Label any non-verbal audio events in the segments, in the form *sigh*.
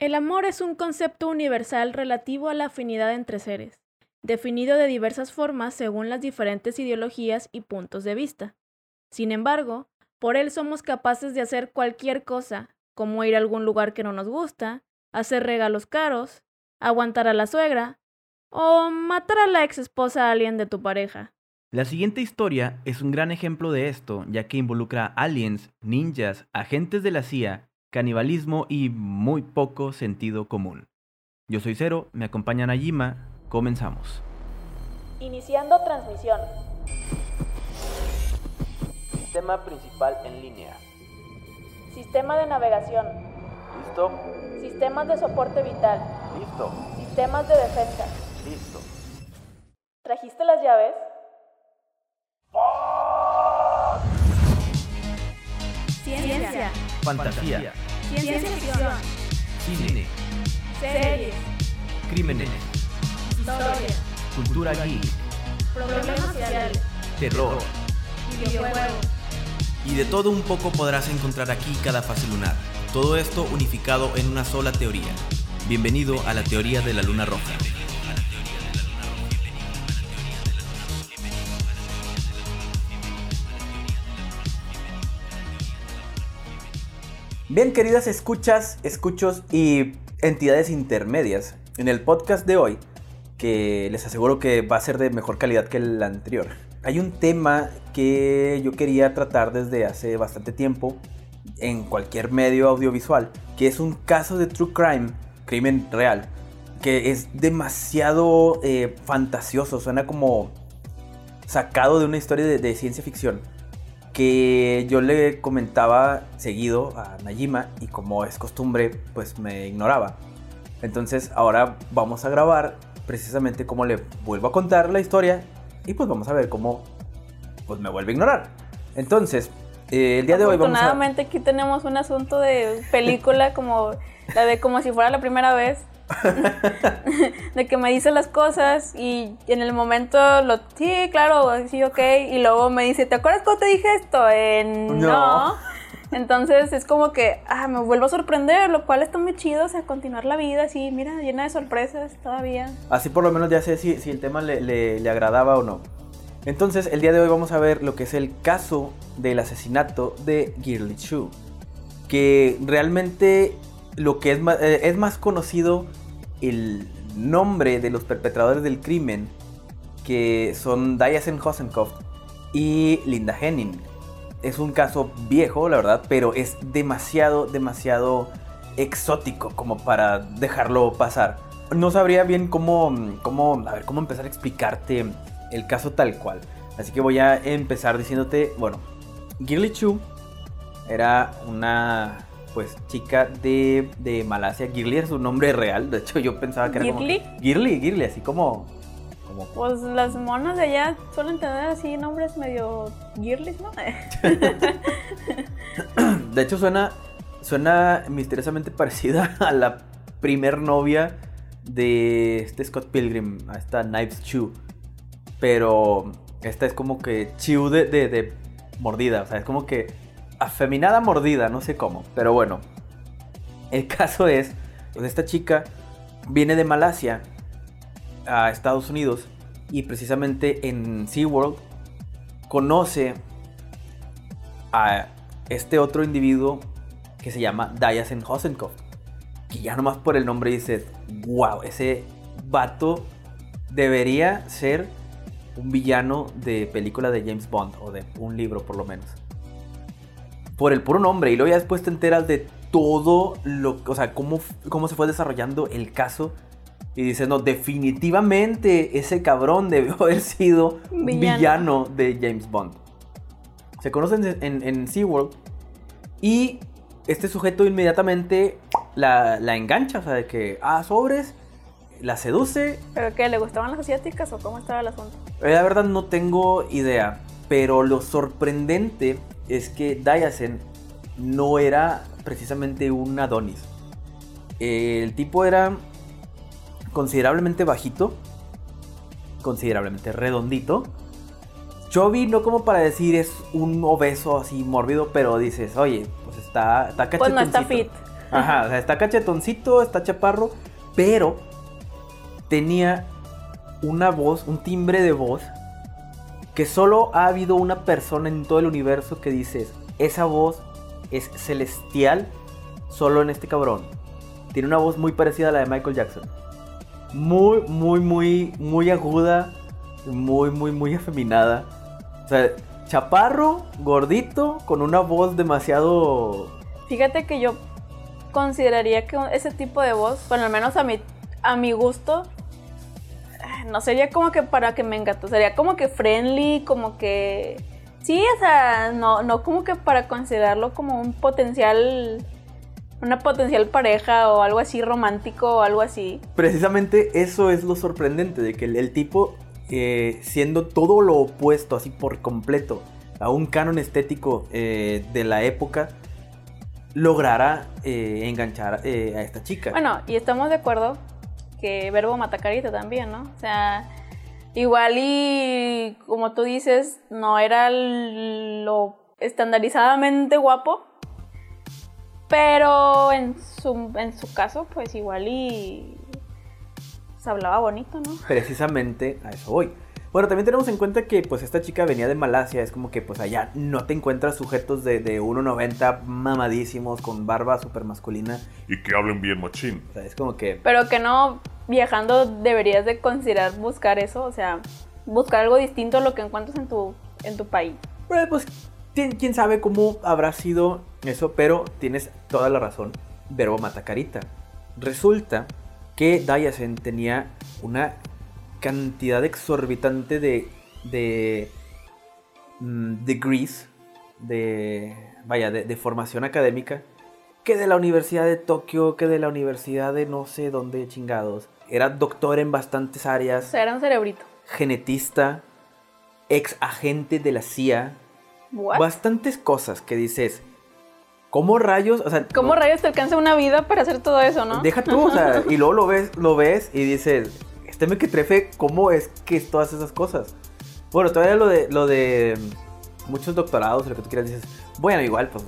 El amor es un concepto universal relativo a la afinidad entre seres, definido de diversas formas según las diferentes ideologías y puntos de vista. Sin embargo, por él somos capaces de hacer cualquier cosa, como ir a algún lugar que no nos gusta, hacer regalos caros, aguantar a la suegra o matar a la ex esposa a alguien de tu pareja. La siguiente historia es un gran ejemplo de esto, ya que involucra aliens, ninjas, agentes de la CIA, canibalismo y muy poco sentido común. Yo soy Cero, me acompaña Najima, comenzamos. Iniciando transmisión. Sistema principal en línea. Sistema de navegación. ¿Listo? Sistemas de soporte vital. Listo. Sistemas de defensa. Listo. ¿Trajiste las llaves? Ciencia. Fantasía. Ciencia ficción. Cine. Series. Crímenes. Historia. Cultura geek. Problemas sociales. Terror. Videojuegos. Y de todo un poco podrás encontrar aquí cada fase lunar. Todo esto unificado en una sola teoría. Bienvenido a la teoría de la luna roja. Bien, queridas escuchas, escuchos y entidades intermedias, en el podcast de hoy, que les aseguro que va a ser de mejor calidad que el anterior, hay un tema que yo quería tratar desde hace bastante tiempo en cualquier medio audiovisual, que es un caso de true crime, crimen real, que es demasiado eh, fantasioso, suena como sacado de una historia de, de ciencia ficción que yo le comentaba seguido a Najima y como es costumbre, pues me ignoraba. Entonces ahora vamos a grabar precisamente cómo le vuelvo a contar la historia y pues vamos a ver cómo pues me vuelve a ignorar. Entonces, eh, el día de hoy vamos aquí tenemos un asunto de película como la de como si fuera la primera vez. *laughs* de que me dice las cosas y en el momento lo sí, claro, sí, ok, y luego me dice, ¿te acuerdas cómo te dije esto? Eh, no. No. Entonces es como que ah, me vuelvo a sorprender, lo cual está muy chido, o sea, continuar la vida así, mira, llena de sorpresas todavía. Así por lo menos ya sé si, si el tema le, le- le agradaba o no. Entonces, el día de hoy vamos a ver lo que es el caso del asesinato de Girly Chu. Que realmente lo que es más, eh, es más conocido el nombre de los perpetradores del crimen, que son Diasen Hosenkopf y Linda Henning. Es un caso viejo, la verdad, pero es demasiado, demasiado exótico como para dejarlo pasar. No sabría bien cómo, cómo, a ver, cómo empezar a explicarte el caso tal cual. Así que voy a empezar diciéndote, bueno, Girly Chu era una pues chica de, de Malasia. Girly es su nombre real, de hecho yo pensaba que era ¿Girly? como Girly, Girly, así como como Pues las monas de allá suelen tener así nombres medio girlies, ¿no? *laughs* De hecho, suena, suena misteriosamente parecida *laughs* a la primer novia de este Scott Pilgrim, a esta Knives Chew. Pero esta es como que Chew de, de- de mordida, o sea, es como que afeminada mordida, no sé cómo. Pero bueno, el caso es, pues esta chica viene de Malasia a Estados Unidos y precisamente en SeaWorld conoce a este otro individuo que se llama Diasen Hosenkopf. Que ya nomás por el nombre dices, wow, ese vato debería ser un villano de película de James Bond o de un libro por lo menos. Por el puro nombre y luego ya después te enteras de todo lo, o sea, cómo, cómo se fue desarrollando el caso y dices, no, definitivamente ese cabrón debió *laughs* haber sido un Villano. villano de James Bond. Se conocen en, en, en SeaWorld y este sujeto inmediatamente la, la engancha, o sea, de que, ah, sobres, la seduce. ¿Pero qué? ¿Le gustaban las asiáticas o cómo estaba el asunto? Eh, La verdad no tengo idea, pero lo sorprendente es que Diasen no era precisamente un Adonis. El tipo era considerablemente bajito, considerablemente redondito. Chubby no como para decir es un obeso así mórbido, pero dices, oye, pues está, está Pues no está cachetoncito". fit. Ajá, o sea, está cachetoncito, está chaparro, pero tenía una voz, un timbre de voz que solo ha habido una persona en todo el universo que dices, esa voz es celestial solo en este cabrón. Tiene una voz muy parecida a la de Michael Jackson. Muy, muy, muy, muy aguda, muy, muy, muy afeminada. O sea, chaparro, gordito, con una voz demasiado... Fíjate que yo consideraría que ese tipo de voz, bueno, al menos a mi, a mi gusto, no sería como que para que me engato, sería como que friendly, como que... Sí, o sea, no, no como que para considerarlo como un potencial una potencial pareja o algo así romántico o algo así. Precisamente eso es lo sorprendente, de que el, tipo, eh, siendo todo lo opuesto, así por completo, a un canon estético eh, de la época, lograra eh, enganchar a esta chica. Bueno, y estamos de acuerdo que verbo matacarita también, ¿no? O sea, igual y como tú dices, no era lo estandarizadamente guapo, pero en su, en su caso, pues igual y se hablaba bonito, ¿no? Precisamente a eso voy. Bueno, también tenemos en cuenta que pues esta chica venía de Malasia, es como que pues allá no te encuentras sujetos de, de 1,90 mamadísimos con barba súper masculina. Y que hablen bien machín. O sea, es como que... Pero que no, viajando deberías de considerar buscar eso, o sea, buscar algo distinto a lo que encuentras en tu, en tu país. pues quién sabe cómo habrá sido eso, pero tienes toda la razón. Verbo matacarita. Resulta que Dayasen tenía una cantidad exorbitante de, de mm, degrees, de, vaya, de, formación académica, que de la Universidad de Tokio, que de la Universidad de no sé dónde chingados. Era doctor en bastantes áreas. O sea, era un cerebrito. Genetista, ex agente de la CIA. Bastantes cosas que dices, ¿Cómo rayos? O sea, ¿Cómo rayos te alcanza una vida para hacer todo eso, no? Deja tú, o sea, *laughs* y luego lo ves, lo ves y dices, me que trefe, ¿cómo es que es todas esas cosas? Bueno, todavía lo de, lo de muchos doctorados, lo que tú quieras, dices, bueno, igual, pues,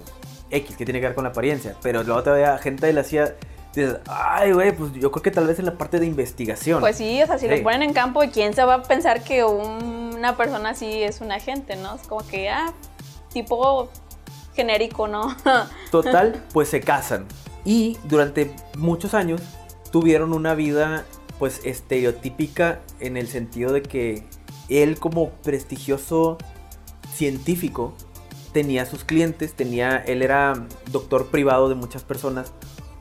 X, que tiene que ver con la apariencia, pero luego todavía gente de la CIA dices, ay, güey, pues yo creo que tal vez en la parte de investigación. Pues sí, o sea, si lo ponen en campo, ¿quién se va a pensar que una persona así es un agente, no? Es como que, ah, tipo genérico, ¿no? *laughs* Total, pues se casan. Y durante muchos años tuvieron una vida pues estereotípica en el sentido de que él como prestigioso científico tenía sus clientes, tenía, él era doctor privado de muchas personas,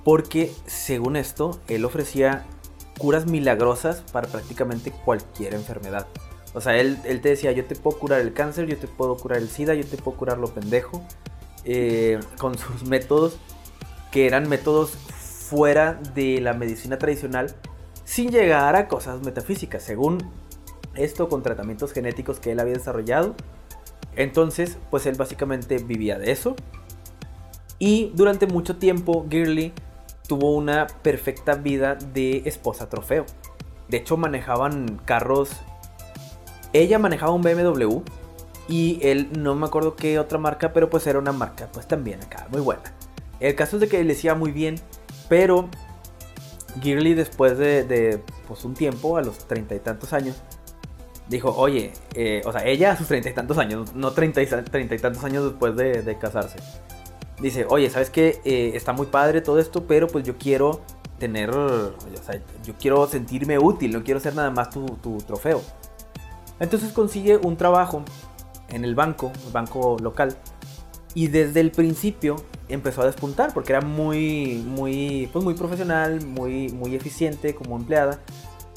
porque según esto, él ofrecía curas milagrosas para prácticamente cualquier enfermedad. O sea, él, él te decía, yo te puedo curar el cáncer, yo te puedo curar el SIDA, yo te puedo curar lo pendejo, eh, con sus métodos que eran métodos fuera de la medicina tradicional sin llegar a cosas metafísicas, según esto con tratamientos genéticos que él había desarrollado. Entonces, pues él básicamente vivía de eso. Y durante mucho tiempo, Girly tuvo una perfecta vida de esposa trofeo. De hecho, manejaban carros. Ella manejaba un BMW y él, no me acuerdo qué otra marca, pero pues era una marca, pues también acá, muy buena. El caso es de que le decía muy bien, pero Girly después de, pues un tiempo, a los treinta y tantos años, dijo, oye, eh, o sea, ella a sus treinta y tantos años, no treinta y, tantos años después de, casarse. Dice, oye, ¿sabes qué? Eh, está muy padre todo esto, pero pues yo quiero tener, o sea, yo quiero sentirme útil, no quiero ser nada más tu, tu trofeo. Entonces consigue un trabajo en el banco, el banco local. Y desde el principio empezó a despuntar porque era muy, muy, pues muy profesional, muy, muy eficiente como empleada.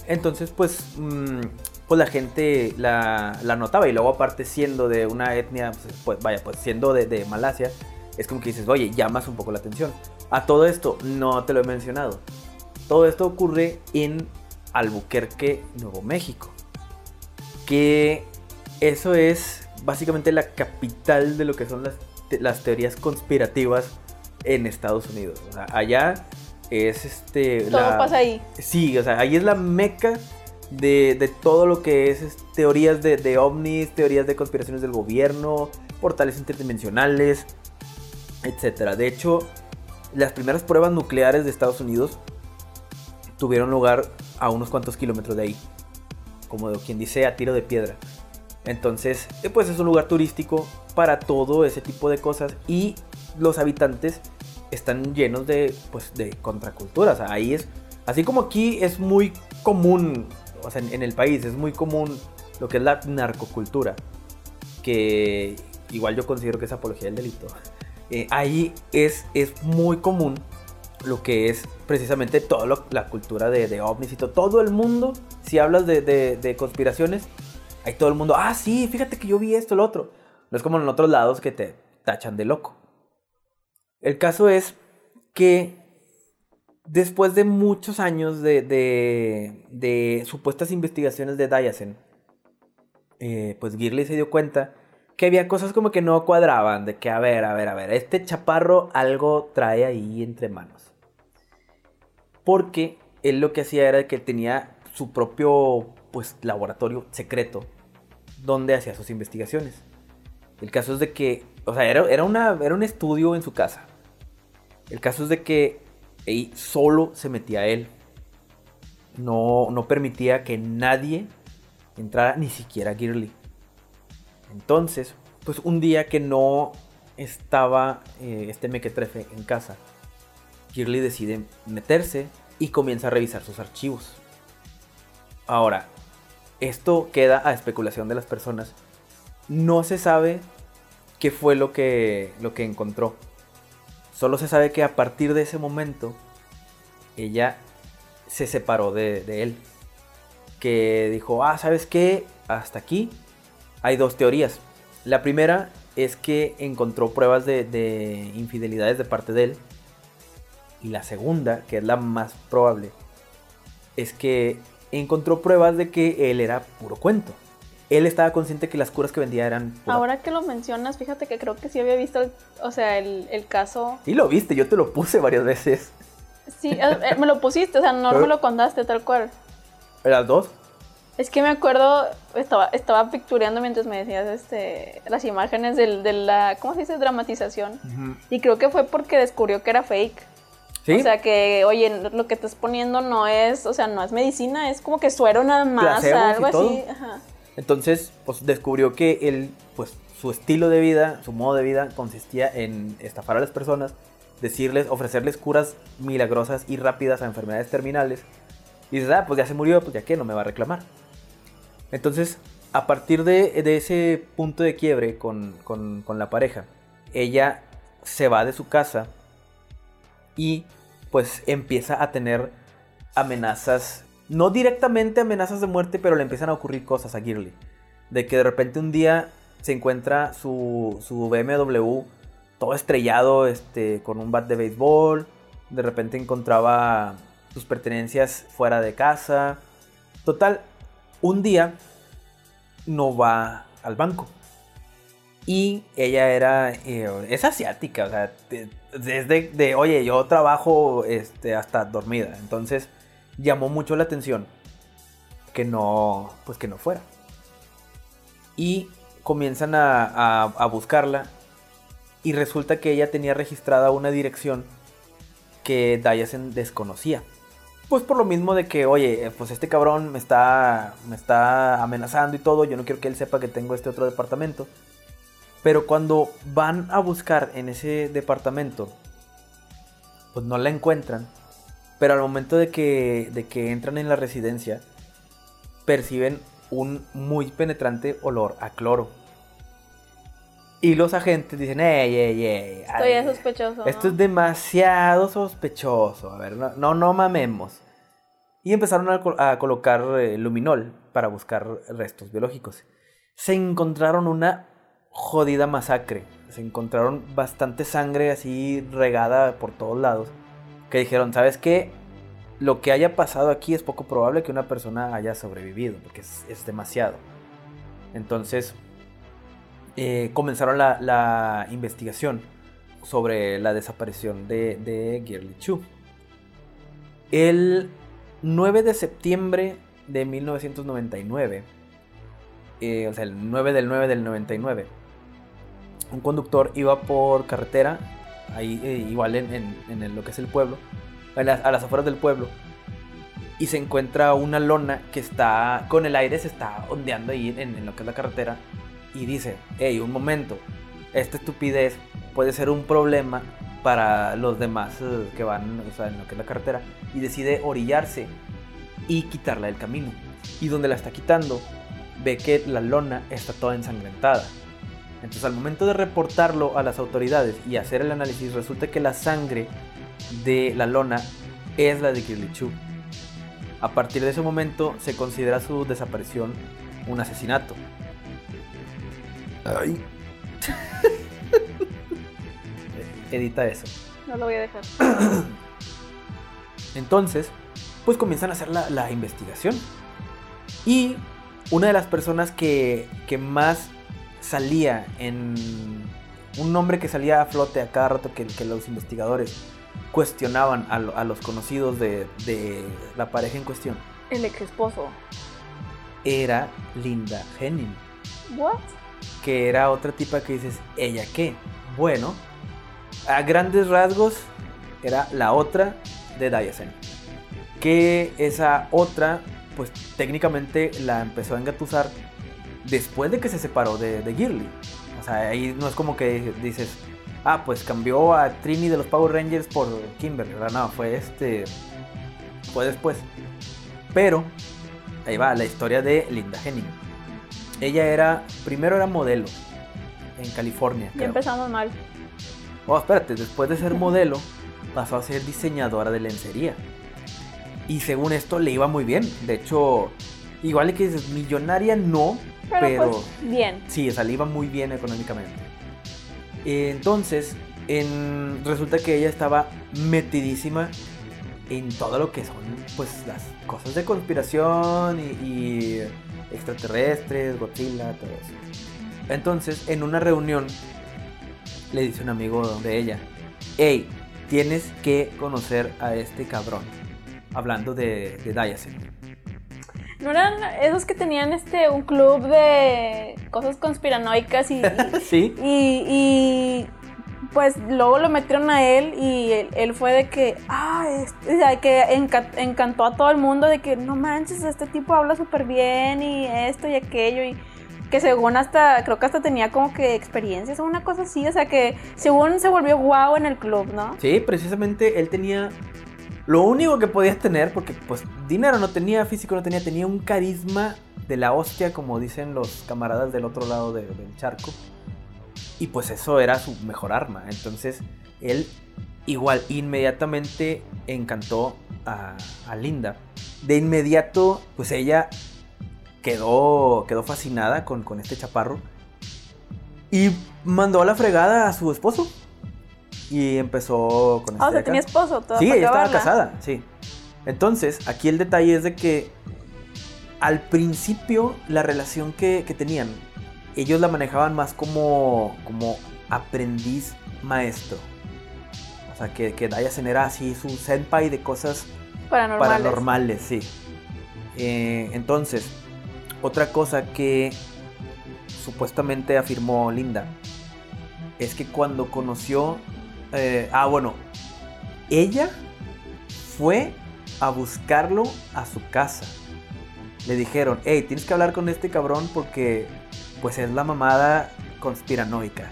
Entonces, pues, mm, pues la gente la, la, notaba y luego aparte siendo de una etnia, pues, pues vaya, pues siendo de, de, Malasia, es como que dices, oye, llamas un poco la atención. A todo esto, no te lo he mencionado. Todo esto ocurre en Albuquerque, Nuevo México. Que eso es básicamente la capital de lo que son las, las teorías conspirativas en Estados Unidos. O sea, allá es este... Todo pasa ahí. Sí, o sea, ahí es la meca de, de todo lo que es, teorías de, de, ovnis, teorías de conspiraciones del gobierno, portales interdimensionales, etc. De hecho, las primeras pruebas nucleares de Estados Unidos tuvieron lugar a unos cuantos kilómetros de ahí. Como quien dice, a tiro de piedra. Entonces, eh, pues es un lugar turístico para todo ese tipo de cosas y los habitantes están llenos de, pues, de contraculturas. ahí es, así como aquí es muy común, o sea, en, el país es muy común lo que es la narcocultura, que igual yo considero que es apología del delito. *laughs* Eh, ahí es, es muy común lo que es precisamente toda la cultura de, de, ovnis y todo. El mundo, si hablas de conspiraciones, hay todo el mundo, ah, sí, fíjate que yo vi esto, lo otro. No es como en otros lados que te tachan de loco. El caso es que después de muchos años de, de, supuestas investigaciones de Diasen, eh, pues Girley se dio cuenta que había cosas como que no cuadraban, de que, a ver, a ver, a ver, este chaparro algo trae ahí entre manos. Porque él lo que hacía era que tenía su propio, pues, laboratorio secreto, donde hacía sus investigaciones. El caso es de que, o sea, era, era, una, era un estudio en su casa. El caso es de que ahí solo se metía él. No, no permitía que nadie entrara, ni siquiera Girly. Entonces, pues un día que no estaba eh, este mequetrefe en casa, Girly decide meterse y comienza a revisar sus archivos. Ahora, esto queda a especulación de las personas. No se sabe qué fue lo que, lo que encontró. Solo se sabe que a partir de ese momento ella se separó de, él. Que dijo, ah, ¿sabes qué? Hasta aquí hay dos teorías. La primera es que encontró pruebas de, de infidelidades de parte de él. Y la segunda, que es la más probable, es que encontró pruebas de que él era puro cuento él estaba consciente que las curas que vendía eran... Ahora que lo mencionas, fíjate que creo que sí había visto, o sea, el, el caso... Sí lo viste, yo te lo puse varias veces. Sí, eh, eh, me lo pusiste, o sea, no me lo contaste tal cual. ¿Las dos? Es que me acuerdo, estaba, estaba pictureando mientras me decías este, las imágenes del, de la, ¿cómo se dice? Dramatización. Y creo que fue porque descubrió que era fake. ¿Sí? O sea que, oye, lo que estás poniendo no es, o sea, no es medicina, es como que suero nada más, algo así. Ajá. Entonces, pues descubrió que él, pues su estilo de vida, su modo de vida consistía en estafar a las personas, decirles, ofrecerles curas milagrosas y rápidas a enfermedades terminales. Y dices, ah, pues ya se murió, pues ya que no me va a reclamar. Entonces, a partir de, ese punto de quiebre con, con la pareja, ella se va de su casa y pues empieza a tener amenazas no directamente amenazas de muerte, pero le empiezan a ocurrir cosas a Girly. De que de repente un día se encuentra su, su BMW todo estrellado este, con un bat de béisbol. De repente encontraba sus pertenencias fuera de casa. Total, un día no va al banco. Y ella era, eh, es asiática, o sea, desde de, oye, yo trabajo este, hasta dormida. Entonces, llamó mucho la atención que no, pues que no fuera. Y comienzan a, buscarla y resulta que ella tenía registrada una dirección que Dayasen desconocía. Pues por lo mismo de que, oye, pues este cabrón me está, me está amenazando y todo, yo no quiero que él sepa que tengo este otro departamento. Pero cuando van a buscar en ese departamento, pues no la encuentran pero al momento de que, de que entran en la residencia, perciben un muy penetrante olor a cloro. Y los agentes dicen, ey, ey, ey. Estoy sospechoso. Esto es demasiado sospechoso. A ver, no, no, mamemos. Y empezaron a, colocar eh, luminol para buscar restos biológicos. Se encontraron una jodida masacre. Se encontraron bastante sangre así regada por todos lados que dijeron, ¿sabes qué? Lo que haya pasado aquí es poco probable que una persona haya sobrevivido, porque es, demasiado. Entonces, eh, comenzaron la, investigación sobre la desaparición de, de Girly Chu. El 9 de septiembre de 1999, eh, o sea, el 9 del 9 del 99, un conductor iba por carretera ahí eh, igual en, en- lo que es el pueblo, a las, a las afueras del pueblo, y se encuentra una lona que está, con el aire se está ondeando ahí en, en lo que es la carretera, y dice, hey, un momento, esta estupidez puede ser un problema para los demás eh, que van o sea, en lo que es la carretera, y decide orillarse y quitarla del camino. Y donde la está quitando, ve que la lona está toda ensangrentada. Entonces al momento de reportarlo a las autoridades y hacer el análisis, resulta que la sangre de la lona es la de Kirli Chu. A partir de ese momento se considera su desaparición un asesinato. Ay. *laughs* Edita eso. No lo voy a dejar. *clears throat* Entonces, pues comienzan a hacer la, la investigación. Y una de las personas que, que más salía en... Un nombre que salía a flote a cada rato que, que los investigadores cuestionaban a, lo- a los conocidos de, de la pareja en cuestión El ex esposo. era Linda Henning. ¿What? que era otra tipa que dices, ¿ella qué? Bueno, a grandes rasgos era la otra de Dayasen. Que esa otra, pues técnicamente la empezó a engatusar después de que se separó de, de Girly. O sea, ahí no es como que dices, ah, pues cambió a Trini de los Power Rangers por Kimberly. ¿verdad? No, fue este. Fue después. Pero, ahí va la historia de Linda Henning. Ella era, primero era modelo en California. Ya empezamos mal. Oh, espérate, después de ser *laughs* modelo, pasó a ser diseñadora de lencería. Y según esto le iba muy bien. De hecho, igual que dices, millonaria no, Pero, pero, pues, bien. sí, o sea, le iba muy bien económicamente. Entonces, en- resulta que ella estaba metidísima en todo lo que son, pues, las cosas de conspiración y, y extraterrestres, Godzilla, todo eso. Entonces, en una reunión, le dice un amigo de ella, hey, tienes que conocer a este cabrón. Hablando de, de. ¿No eran esos que tenían este un club de cosas conspiranoicas y, *laughs* sí, y, y, pues luego lo metieron a él y él, él fue de que, ah, este, o sea, que enca- encantó a todo el mundo de que no manches, este tipo habla súper bien y esto y aquello y que según hasta, creo que hasta tenía como que experiencias o una cosa así, o sea que según se volvió guau en el club, ¿no? Sí, precisamente él tenía lo único que podía tener, porque pues dinero no tenía, físico no tenía, tenía un carisma de la hostia, como dicen los camaradas del otro lado de- del charco. Y pues eso era su mejor arma. Entonces él igual inmediatamente encantó a, a Linda. De inmediato pues ella quedó, quedó fascinada con, con este chaparro. Y mandó a la fregada a su esposo. Y empezó con Ah, o este de sea, acá. tenía esposo, todo Sí, ella estaba casada, sí. Entonces, aquí el detalle es de que al principio la relación que, que tenían, ellos la manejaban más como, como aprendiz maestro. O sea, que, que Dayasen era así su senpai de cosas Paranormales. paranormales, sí. Eh, entonces, otra cosa que supuestamente afirmó Linda es que cuando conoció. Eh, ah, bueno. Ella fue a buscarlo a su casa. Le dijeron, hey, tienes que hablar con este cabrón porque pues es la mamada conspiranoica.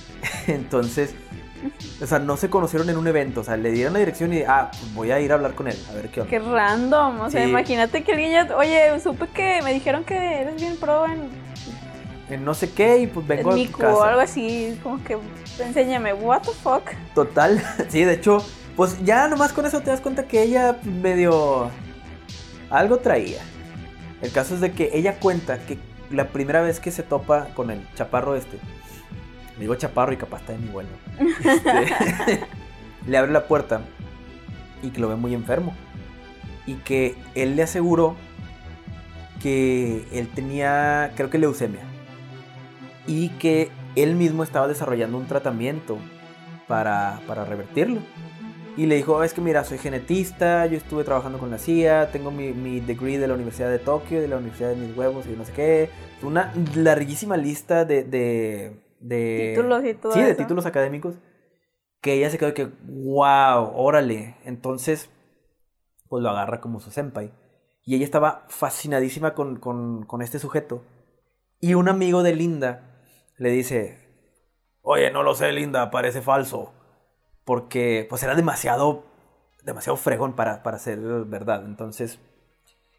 *laughs* Entonces, o sea, no se conocieron en un evento, o sea, le dieron la dirección y, ah, pues voy a ir a hablar con él, a ver qué onda. Qué random, o sea, Sí. imagínate que alguien ya, oye, supe que me dijeron que eres bien pro en, En no sé qué y pues vengo en a tu casa. o algo así, como que enséñame, what the fuck. Total, *laughs* sí, de hecho, pues ya nomás con eso te das cuenta que ella medio algo traía. El caso es de que ella cuenta que la primera vez que se topa con el chaparro este, digo chaparro y capaz está de mi vuelo, este, *laughs* le abre la puerta y que lo ve muy enfermo. Y que él le aseguró que él tenía, creo que leucemia. Y que él mismo estaba desarrollando un tratamiento para, para revertirlo. Y le dijo, es que mira, soy genetista, yo estuve trabajando con la CIA, tengo mi, mi degree de la Universidad de Tokio, de la Universidad de mis huevos y no sé qué. Una larguísima lista de... de, de- Títulos y todo Sí, de títulos académicos que ella se quedó que, wow, órale. Entonces, pues lo agarra como su senpai. Y ella estaba fascinadísima con, con, con este sujeto. Y un amigo de Linda le dice, oye, no lo sé, Linda, parece falso. Porque pues era demasiado, demasiado fregón para, para ser verdad. Entonces,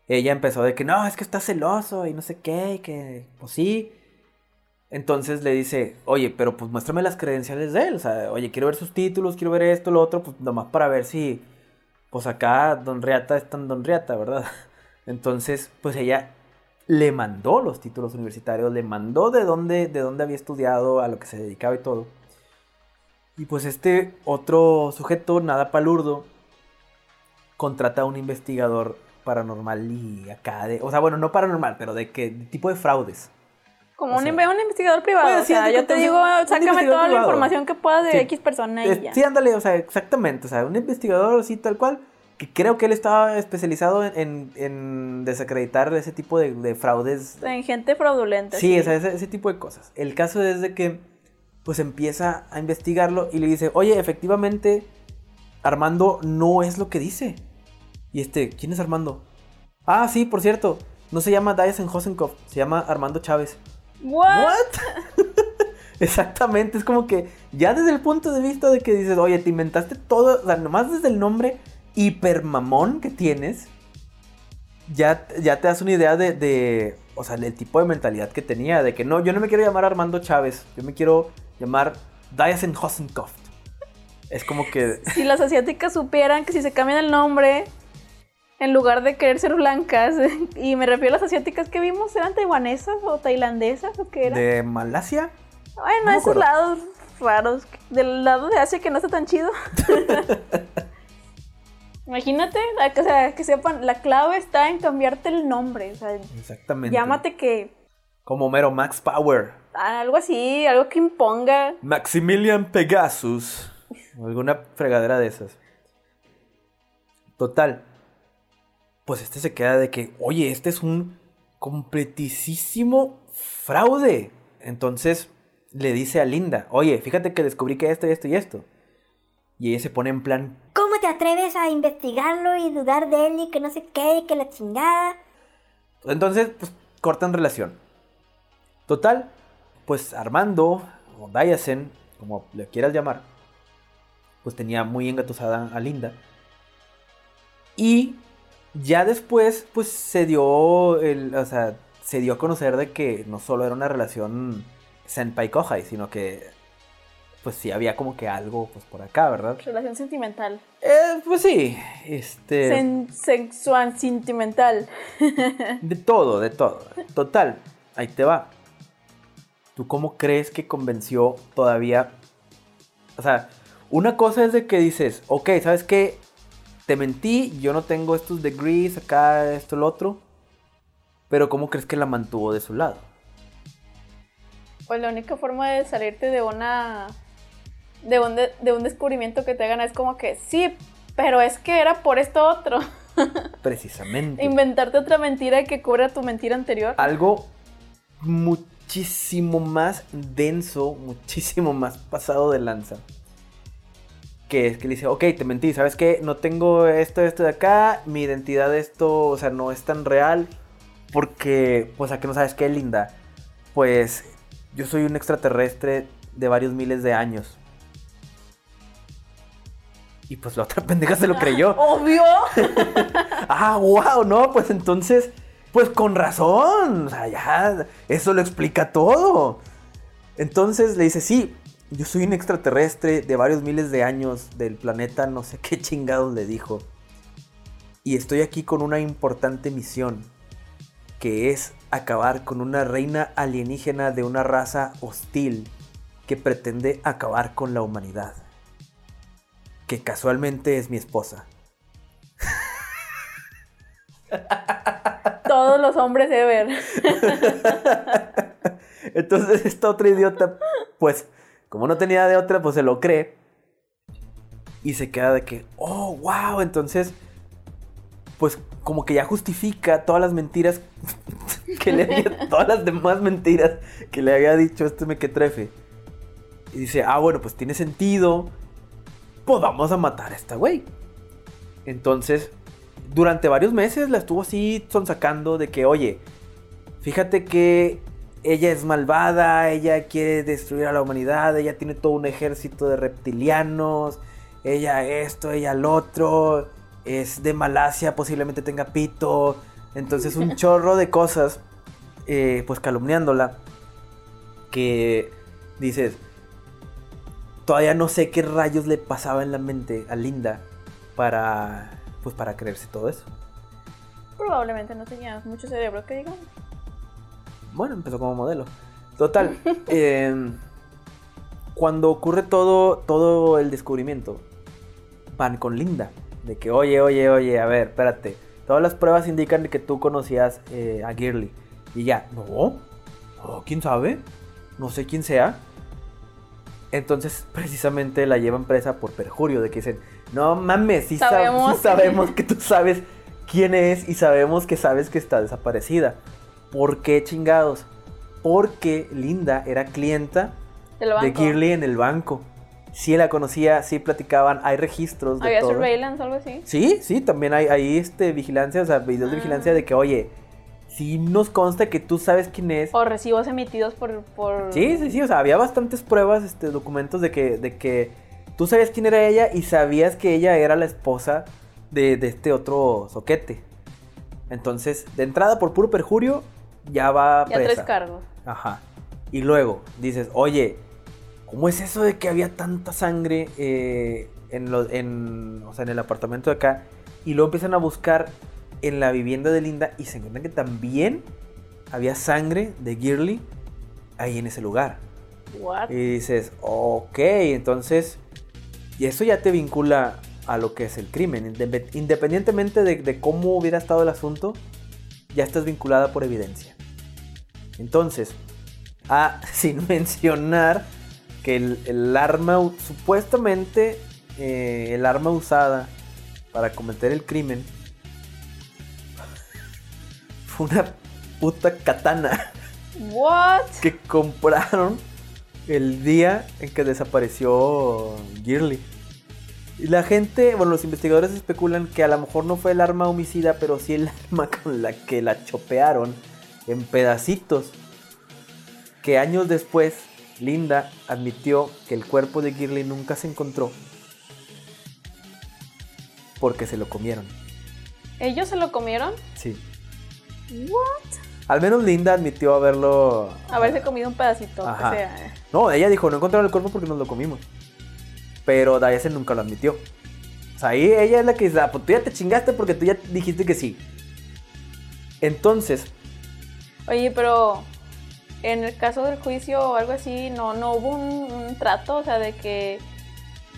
ella empezó de que, no, es que está celoso y no sé qué, y que, pues sí. Entonces le dice, oye, pero pues muéstrame las credenciales de él. O sea, oye, quiero ver sus títulos, quiero ver esto, lo otro, pues nomás para ver si, pues acá Don Riata es tan Don Riata, ¿verdad? *laughs* Entonces, pues ella le mandó los títulos universitarios, le mandó de dónde, de dónde había estudiado, a lo que se dedicaba y todo. Y pues este otro sujeto, nada palurdo, contrata a un investigador paranormal y acá de, o sea, bueno, no paranormal, pero de qué tipo de fraudes. Como un, investigador privado. Pues, o sea, yo te digo, sácame toda la información que puedas de X persona y ya. Sí, ándale, o sea, exactamente. O sea, un investigador así tal cual creo que él estaba especializado en, desacreditar ese tipo de, fraudes. En gente fraudulenta. Sí, ese, tipo de cosas. El caso es de que, pues empieza a investigarlo y le dice, oye, efectivamente, Armando no es lo que dice. Y este, ¿quién es Armando? Ah, sí, por cierto, no se llama Dyson Hosenkopf, se llama Armando Chávez. ¿What? *laughs* Exactamente, es como que ya desde el punto de vista de que dices, oye, te inventaste todo, o sea, nomás desde el nombre hipermamón que tienes, ya, ya te das una idea de, o sea, el tipo de mentalidad que tenía, de que no, yo no me quiero llamar Armando Chávez, yo me quiero llamar Diasen Hosenkoft. Es como que... Si las asiáticas supieran que si se cambian el nombre, en lugar de querer ser blancas, *laughs* y me refiero a las asiáticas que vimos, ¿eran taiwanesas o tailandesas o qué eran? ¿De Malasia? Bueno, esos lados raros, del lado de Asia que no está tan chido. *laughs* Imagínate, o sea, que sepan, la clave está en cambiarte el nombre. O sea, Exactamente. Llámate que. Como mero Max Power. Algo así, algo que imponga. Maximilian Pegasus. *laughs* Alguna fregadera de esas. Total. Pues este se queda de que, oye, este es un completísimo fraude. Entonces le dice a Linda, oye, fíjate que descubrí que esto y esto y esto. Y ella se pone en plan... ¿Cómo te atreves a investigarlo y dudar de él y que no sé qué, que la chingada? Entonces, pues cortan relación. Total, pues Armando, o Dayasen, como le quieras llamar, pues tenía muy engatusada a Linda. Y ya después, pues se dio, el, o sea, se dio a conocer de que no solo era una relación senpai-kohai, sino que pues sí había como que algo pues por acá, ¿verdad? Relación sentimental. Eh, pues sí, este... sexual, sentimental. *laughs* de todo, de todo. Total, ahí te va. ¿Tú cómo crees que convenció todavía? O sea, una cosa es de que dices, ok, ¿sabes qué? Te mentí, yo no tengo estos degrees acá, esto, lo otro. Pero ¿cómo crees que la mantuvo de su lado? Pues la única forma de salirte de una de un, de, un descubrimiento que te hagan es como que sí, pero es que era por esto otro. *laughs* Precisamente. Inventarte otra mentira que cubra tu mentira anterior. Algo muchísimo más denso, muchísimo más pasado de lanza. Que es que le dice, ok, te mentí, ¿sabes qué? No tengo esto, esto de acá, mi identidad de esto, o sea, no es tan real. Porque, pues, ¿a qué no sabes qué, linda? Pues, yo soy un extraterrestre de varios miles de años. Y pues la otra pendeja se lo creyó. *laughs* Obvio. *laughs* ah, wow, no, pues entonces, pues con razón. O sea, ya, eso lo explica todo. Entonces le dice, sí, yo soy un extraterrestre de varios miles de años del planeta, no sé qué chingados le dijo. Y estoy aquí con una importante misión, que es acabar con una reina alienígena de una raza hostil que pretende acabar con la humanidad que casualmente es mi esposa. *laughs* Todos los hombres ever. *laughs* Entonces esta otra idiota, pues, como no tenía de otra, pues se lo cree. Y se queda de que, oh, wow, entonces, pues como que ya justifica todas las mentiras *laughs* que le había, todas las demás mentiras que le había dicho este mequetrefe. Y dice, ah, bueno, pues tiene sentido pues vamos a matar a esta güey. Entonces, durante varios meses la estuvo así sonsacando de que, oye, fíjate que ella es malvada, ella quiere destruir a la humanidad, ella tiene todo un ejército de reptilianos, ella esto, ella lo otro, es de Malasia, posiblemente tenga pito. Entonces un *laughs* chorro de cosas, eh, pues calumniándola, que dices, todavía no sé qué rayos le pasaba en la mente a Linda para, pues para creerse todo eso. Probablemente no tenía mucho cerebro, que digamos. Bueno, empezó como modelo. Total, *laughs* eh, cuando ocurre todo, todo el descubrimiento, van con Linda. De que, oye, oye, oye, a ver, espérate. Todas las pruebas indican que tú conocías eh, a Girly. Y ya, no, no, quién sabe, no sé quién sea. Entonces, precisamente la llevan presa por perjurio. De que dicen, no mames, sí sabemos, Sabemos. sí sabemos que *laughs* tú sabes quién es y sabemos que sabes que está desaparecida. ¿Por qué chingados? Porque Linda era clienta de. Girly en el banco. Sí la conocía, sí platicaban, hay registros de Había todo. surveillance, algo así. Sí, sí, también hay, hay este, vigilancia, o sea, videos de Ah. vigilancia de que, oye, sí nos consta que tú sabes quién es. O recibos emitidos por. por... Sí, sí, sí, o sea, había bastantes pruebas, este, documentos de que, de que tú sabías quién era ella y sabías que ella era la esposa de, de este otro soquete. Entonces, de entrada, por puro perjurio, ya va Ya tres cargos. Ajá. Y luego dices, oye, ¿cómo es eso de que había tanta sangre eh, en, lo- en, o sea, en el apartamento de acá? Y luego empiezan a buscar en la vivienda de Linda y se encuentran que también había sangre de Girly ahí en ese lugar. What? Y dices, ok, entonces, y eso ya te vincula a lo que es el crimen. Inde- Independientemente de, de cómo hubiera estado el asunto, ya estás vinculada por evidencia. Entonces, ah, *laughs* sin mencionar que el, el arma, supuestamente, eh, el arma usada para cometer el crimen fue una puta katana What? que compraron el día en que desapareció Girly. Y la gente, bueno, los investigadores especulan que a lo mejor no fue el arma homicida, pero sí el arma *laughs* con la que la chopearon en pedacitos. Que años después, Linda admitió que el cuerpo de Girly nunca se encontró porque se lo comieron. ¿Ellos se lo comieron? Sí. What? Al menos Linda admitió haberlo. Haberse comido un pedacito. Ajá. O sea, No, ella dijo, no encontraron el cuerpo porque nos lo comimos. Pero Diacen nunca lo admitió. O sea, ahí ella es la que dice, ah, pues tú ya te chingaste porque tú ya dijiste que sí. Entonces, Oye, pero en el caso del juicio o algo así, no, no hubo un, un trato, o sea, de que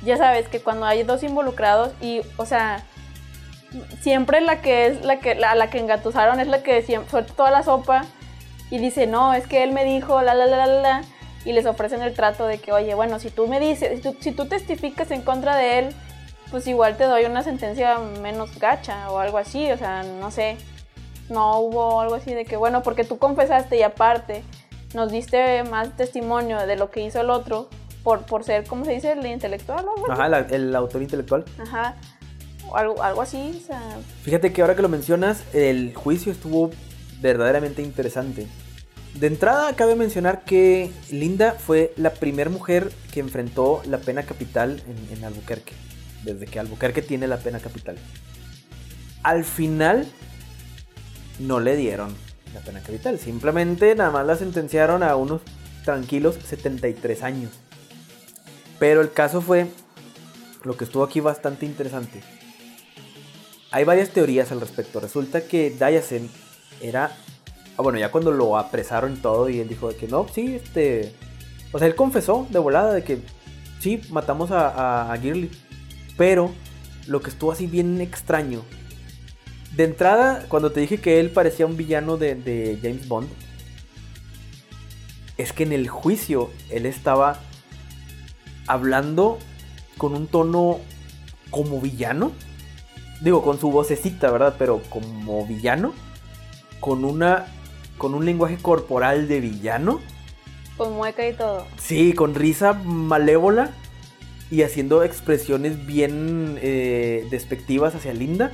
ya sabes que cuando hay dos involucrados y, o sea, siempre la que es la que la, la que engatusaron es la que siempre suelta toda la sopa y dice, no, es que él me dijo, la, la, la, la, la, y les ofrecen el trato de que, oye, bueno, si tú me dices, si tú, si tú testificas en contra de él, pues igual te doy una sentencia menos gacha o algo así, o sea, no sé. No hubo algo así de que, bueno, porque tú confesaste y aparte nos diste más testimonio de lo que hizo el otro por, por ser, ¿cómo se dice? El intelectual o algo ajá, la- el autor intelectual. Ajá. Algo así, o sea, Fíjate que ahora que lo mencionas, el juicio estuvo verdaderamente interesante. De entrada, cabe mencionar que Linda fue la primera mujer que enfrentó la pena capital en, en Albuquerque. Desde que Albuquerque tiene la pena capital. Al final, no le dieron la pena capital. Simplemente nada más la sentenciaron a unos tranquilos 73 años. Pero el caso fue lo que estuvo aquí bastante interesante. Hay varias teorías al respecto. Resulta que Dayasen era. ah, bueno, ya cuando lo apresaron todo, y él dijo de que no, sí, este. O sea, él confesó de volada de que sí, matamos a, a, a Girly. Pero lo que estuvo así bien extraño. De entrada, cuando te dije que él parecía un villano de, de James Bond, es que en el juicio él estaba hablando con un tono como villano. Digo, con su vocecita, ¿verdad? Pero como villano. Con una. Con un lenguaje corporal de villano. con mueca y todo. Sí, con risa malévola. y haciendo expresiones bien eh, despectivas hacia Linda.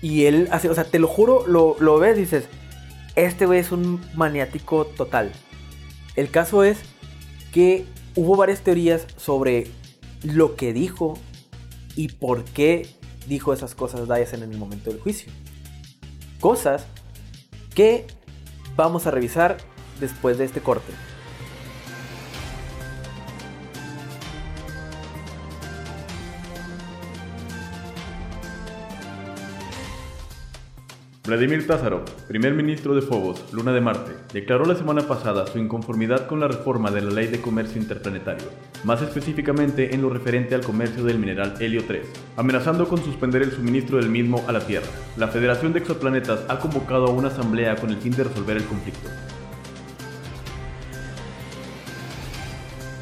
Y él hace, o sea, te lo juro, lo, lo ves y dices, este güey es un maniático total. El caso es que hubo varias teorías sobre lo que dijo y por qué dijo esas cosas Dyson en el momento del juicio. Cosas que vamos a revisar después de este corte. Vladimir Tázarov, primer ministro de Phobos, Luna de Marte, declaró la semana pasada su inconformidad con la reforma de la Ley de Comercio Interplanetario, más específicamente en lo referente al comercio del mineral helio 3, amenazando con suspender el suministro del mismo a la Tierra. La Federación de Exoplanetas ha convocado a una asamblea con el fin de resolver el conflicto.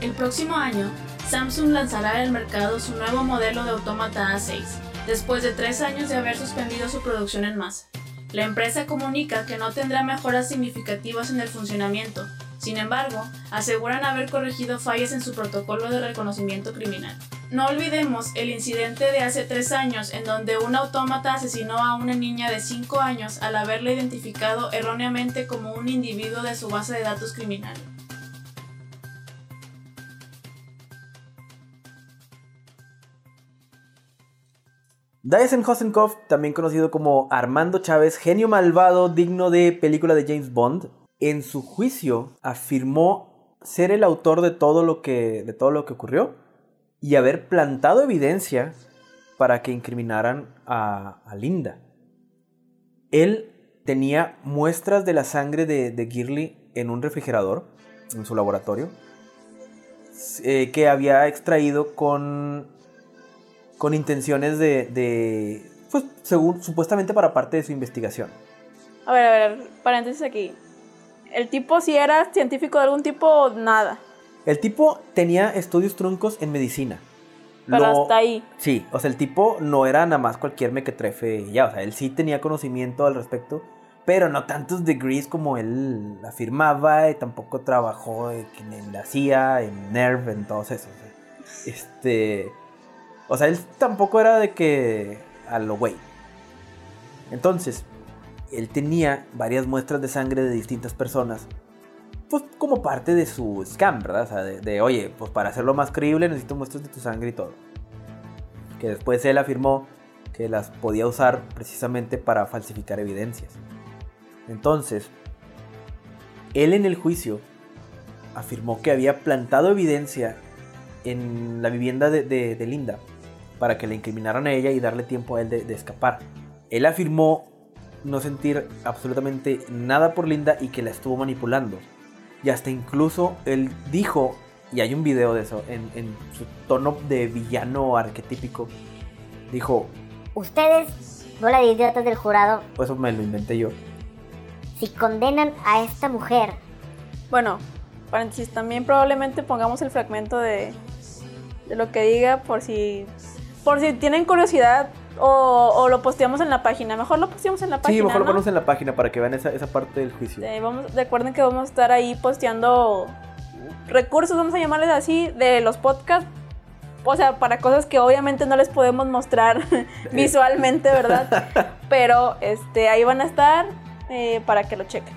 El próximo año, Samsung lanzará al mercado su nuevo modelo de autómata A6, después de tres años de haber suspendido su producción en masa. La empresa comunica que no tendrá mejoras significativas en el funcionamiento, sin embargo, aseguran haber corregido fallas en su protocolo de reconocimiento criminal. No olvidemos el incidente de hace tres años en donde un autómata asesinó a una niña de 5 años al haberla identificado erróneamente como un individuo de su base de datos criminal. Dyson Hosenkopf, también conocido como Armando Chávez, genio malvado digno de película de James Bond, en su juicio afirmó ser el autor de todo lo que, de todo lo que ocurrió y haber plantado evidencia para que incriminaran a, a Linda. Él tenía muestras de la sangre de, de Girly en un refrigerador, en su laboratorio, eh, que había extraído con, con intenciones de, de, pues, según, supuestamente para parte de su investigación. A ver, a ver, paréntesis aquí. ¿El tipo si era científico de algún tipo o nada? El tipo tenía estudios truncos en medicina. Pero Lo- hasta ahí. Sí, o sea, el tipo no era nada más cualquier mequetrefe y ya, o sea, él sí tenía conocimiento al respecto, pero no tantos degrees como él afirmaba y tampoco trabajó en la CIA, en NERV, en todos esos. o sea, Este, o sea, él tampoco era de que a lo güey. Entonces, él tenía varias muestras de sangre de distintas personas. Pues como parte de su scam, ¿verdad? O sea, de, oye, pues para hacerlo más creíble necesito muestras de tu sangre y todo. Que después él afirmó que las podía usar precisamente para falsificar evidencias. Entonces, él en el juicio afirmó que había plantado evidencia en la vivienda de- de Linda para que le incriminaran a ella y darle tiempo a él de, de escapar. Él afirmó no sentir absolutamente nada por Linda y que la estuvo manipulando. Y hasta incluso él dijo, y hay un video de eso, en, en su tono de villano arquetípico, dijo, Ustedes, bola de idiotas del jurado, pues eso me lo inventé yo. si condenan a esta mujer, Bueno, paréntesis, también probablemente pongamos el fragmento de, de lo que diga por si por si tienen curiosidad o, o lo posteamos en la página. Mejor lo posteamos en la página. Sí, mejor lo ¿no? ponemos en la página para que vean esa, esa parte del juicio. Eh, vamos, recuerden que vamos a estar ahí posteando recursos, vamos a llamarles así, de los podcasts. O sea, para cosas que obviamente no les podemos mostrar *laughs* visualmente, ¿verdad? *laughs* Pero este, ahí van a estar eh, para que lo chequen.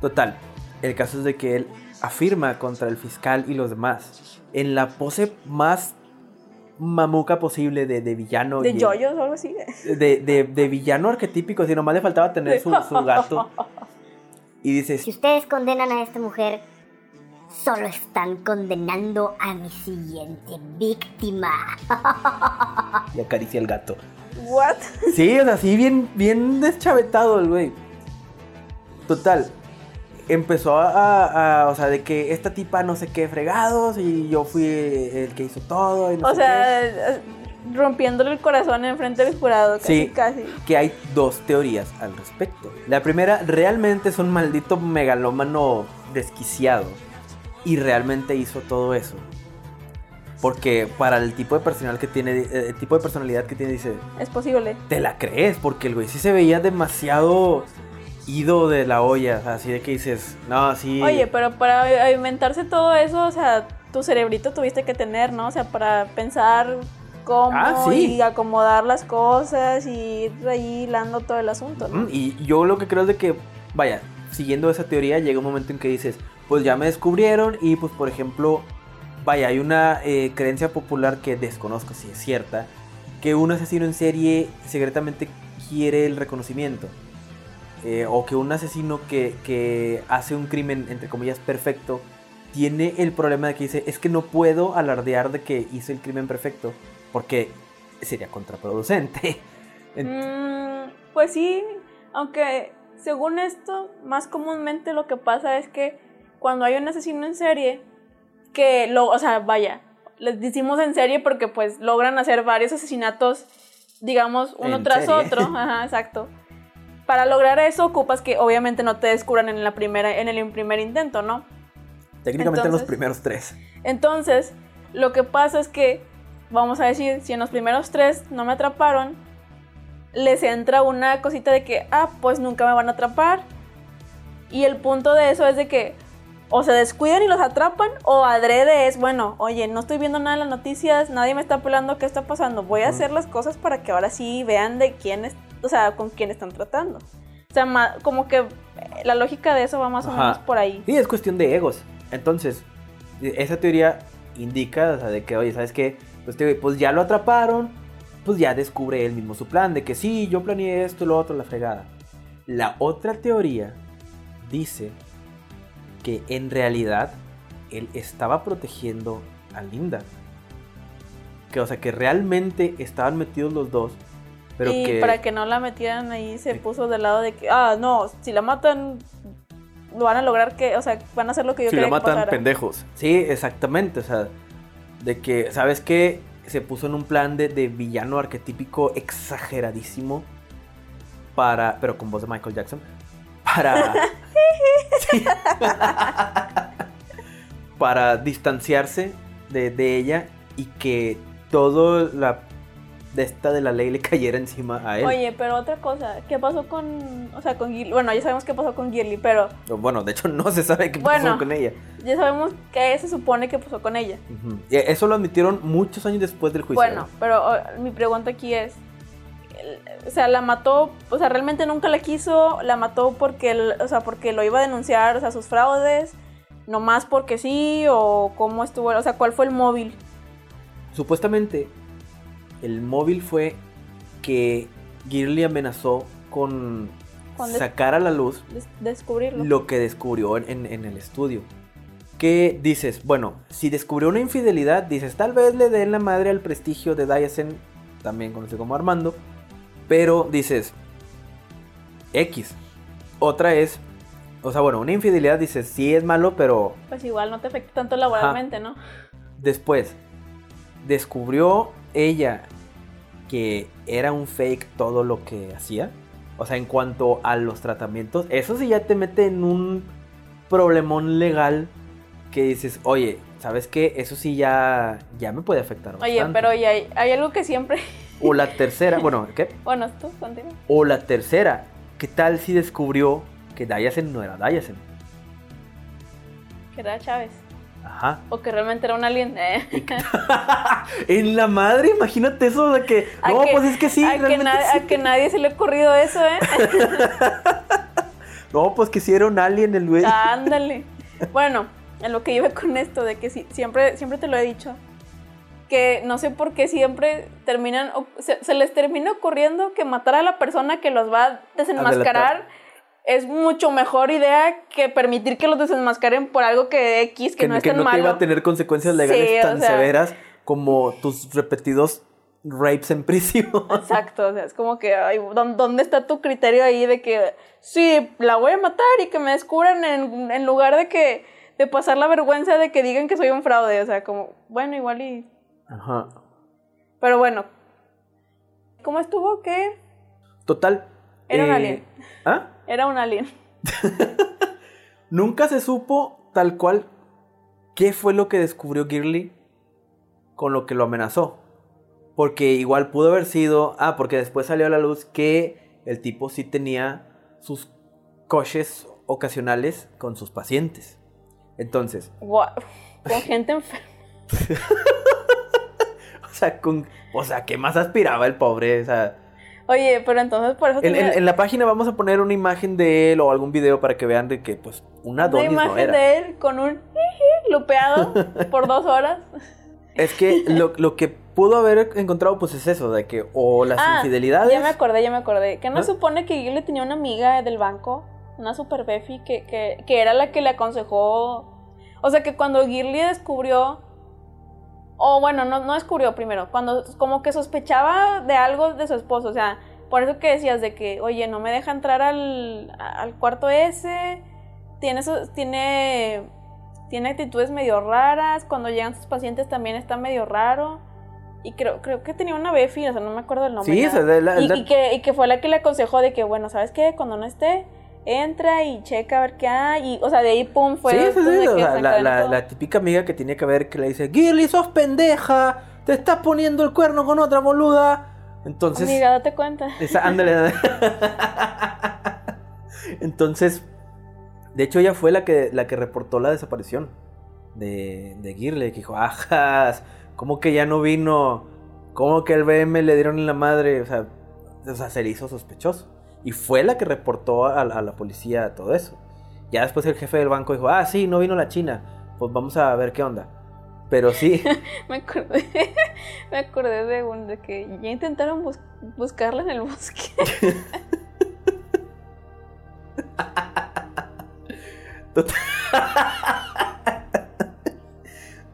Total, el caso es de que él afirma contra el fiscal y los demás en la pose más mamuca posible de, de villano. De y- yoyos o algo así. De, de- de villano arquetípico, si nomás le faltaba tener su, su *laughs* gato. Y dice, si ustedes condenan a esta mujer, solo están condenando a mi siguiente víctima. y acaricia el gato. What? Sí, o sea, sí, bien, bien deschavetado el güey. Total. Empezó a, o sea, de que esta tipa no sé qué fregados y yo fui el que hizo todo y no O sé sea, eh, rompiéndole el corazón enfrente del jurado, casi, Sí. casi. Que hay dos teorías al respecto. La primera, realmente es un maldito megalómano desquiciado. Y realmente hizo todo eso. Porque para el tipo de personal que tiene, eh, el tipo de personalidad que tiene, dice, Es posible. te la crees, porque el güey sí se veía demasiado ido de la olla, así de que dices, no, sí. Oye, pero para inventarse todo eso, o sea, tu cerebrito tuviste que tener, ¿no? O sea, para pensar cómo Ah, sí. y acomodar las cosas y ir ahí hilando todo el asunto, ¿no? Y yo lo que creo es de que, vaya, siguiendo esa teoría, llega un momento en que dices, pues ya me descubrieron y pues por ejemplo, vaya, hay una eh, creencia popular que desconozco si es cierta, que un asesino en serie secretamente quiere el reconocimiento. Eh, o que un asesino que, que hace un crimen, entre comillas, perfecto, tiene el problema de que dice, es que no puedo alardear de que hice el crimen perfecto, porque sería contraproducente. *laughs* En- Mm, pues sí, aunque según esto, más comúnmente lo que pasa es que cuando hay un asesino en serie, que lo, o sea, vaya, les decimos en serie porque pues logran hacer varios asesinatos, digamos, uno tras serie. otro, *laughs* ajá, exacto. Para lograr eso ocupas que obviamente no te descubran en la primera en el primer intento, ¿no? técnicamente en los primeros tres. Entonces, lo que pasa es que, vamos a decir, si en los primeros tres no me atraparon, les entra una cosita de que, ah, pues nunca me van a atrapar. Y el punto de eso es de que o se descuidan y los atrapan, o adrede es, bueno, oye, no estoy viendo nada en las noticias, nadie me está pelando qué está pasando, voy a hacer las cosas para que ahora sí vean de quién es, o sea, con quién están tratando. O sea, ma- como que eh, la lógica de eso va más o menos por ahí. Sí, es cuestión de egos. Entonces, e- esa teoría indica, o sea, de que, oye, ¿sabes qué? Pues, te- pues ya lo atraparon, pues ya descubre él mismo su plan, de que sí, yo planeé esto, lo otro, la fregada. La otra teoría dice que en realidad él estaba protegiendo a Linda. Que, o sea, que realmente estaban metidos los dos, pero y que... para que no la metieran ahí se Sí. puso del lado de que, ah, no, si la matan, lo van a lograr que, o sea, van a hacer lo que yo Si la que matan, pasara. pendejos. Sí, exactamente. O sea, de que, ¿sabes qué? Se puso en un plan de, de villano arquetípico exageradísimo. Para. Pero con voz de Michael Jackson. Para. *laughs* Para distanciarse de, de ella y que todo la. De esta de la ley le *laughs* cayera encima a él. Oye, pero otra cosa, ¿qué pasó con, o sea, con Gilly? Bueno, ya sabemos qué pasó con Gilly, pero Bueno, de hecho, no se sabe qué pasó con ella. ya sabemos qué se supone que pasó con ella. Eso lo admitieron muchos años después del juicio. Bueno, pero o, mi pregunta aquí es, o sea, la mató, o sea, realmente nunca la quiso, la mató porque, el- o sea, porque lo iba a denunciar, o sea, sus fraudes, nomás porque sí, o cómo estuvo, o sea, cuál fue el móvil. Supuestamente, el móvil fue que Girly amenazó con sacar a la luz descubrirlo. lo que descubrió en, en- en el estudio. Que dices, bueno, si descubrió una infidelidad, dices, tal vez le den la madre al prestigio de Diacen, también conocido como Armando, pero dices, X. Otra es, o sea, bueno, una infidelidad dices, sí es malo, pero Pues igual no te afecta tanto laboralmente, ¿no? Después, descubrió ella que era un fake todo lo que hacía. O sea, en cuanto a los tratamientos, eso sí ya te mete en un problemón legal que dices, oye, ¿sabes qué? Eso sí ya, ya me puede afectar. Oye, bastante". pero oye, hay, hay algo que siempre... O la tercera, *laughs* bueno, ¿qué? Bueno, tú, continúa. O la tercera, ¿qué tal si descubrió que Diacen no era Diacen? Que era Chávez. Ajá. O que realmente era un alien. eh. *laughs* En la madre, imagínate eso de que, A no, que- pues es que sí, a, que realmente sí. a que nadie se le ha ocurrido eso, ¿eh? *laughs* No, pues que si era un alien el güey. Ándale. Bueno, en lo que iba con esto, de que sí, siempre, siempre te lo he dicho, que no sé por qué siempre terminan, se les termina ocurriendo que matar a la persona que los va a desenmascarar es mucho mejor idea que permitir que los desenmascaren por algo que X, que, que no es que tan no te malo. iba a tener consecuencias legales Sí, o tan sea. severas como tus repetidos rapes en prisión. Exacto, o sea, es como que, ay, ¿dó- ¿dónde está tu criterio ahí de que sí, la voy a matar y que me descubran en, en lugar de que de pasar la vergüenza de que digan que soy un fraude? O sea, como, bueno, igual y... Ajá. Pero bueno, ¿cómo estuvo? ¿Qué? Total. Era un eh, alien. ¿Ah? *laughs* Era un alien. Nunca se supo tal cual qué fue lo que descubrió Girly con lo que lo amenazó. Porque igual pudo haber sido. Ah, porque después salió a la luz que el tipo sí tenía sus coches ocasionales con sus pacientes. Entonces, con gente enferma. *laughs* O sea, con, o sea, ¿qué más aspiraba el pobre? O sea, Oye, pero entonces por eso en, en- tenía en la página vamos a poner una imagen de él o algún video para que vean de que, pues, una una Adonis no imagen era. de él con un lupeado *laughs* por dos horas. Es que lo, lo que pudo haber encontrado, pues, es eso, de que o las Ah, infidelidades. Ya me acordé, ya me acordé. Que no supone que Gilly tenía una amiga del banco, una super Befi, que, que, que era la que le aconsejó. O sea, que cuando Gilly descubrió. O bueno, no, no descubrió primero. Cuando como que sospechaba de algo de su esposo. O sea, por eso que decías de que, oye, no me deja entrar al, al cuarto ese. Tiene, tiene, tiene actitudes medio raras. Cuando llegan sus pacientes también está medio raro. Y creo, creo que tenía una Befi, o sea, no me acuerdo el nombre. Sí, la- y, la- y que, y que fue la que le aconsejó de que, bueno, ¿sabes qué? Cuando no esté, entra y checa a ver qué hay. Y, o sea, de ahí, pum, fue. sí, sí, sí, o sea, la, típica amiga que tiene que ver que le dice, Girly, sos pendeja, te estás poniendo el cuerno con otra boluda. Entonces, Amiga, date cuenta. esa, ándale. *laughs* Entonces, de hecho ella fue la que, la que reportó la desaparición de, de Girly, que dijo, ajas, ¿cómo que ya no vino? ¿Cómo que el BM le dieron en la madre? O sea, o sea, se le hizo sospechoso. Y fue la que reportó a, a la policía todo eso. Ya después el jefe del banco dijo, ah, sí, no vino la China. Pues vamos a ver qué onda. Pero sí, *laughs* Me acordé, *laughs* me acordé de, un, de que ya intentaron bus- buscarla en el bosque. *laughs* Total.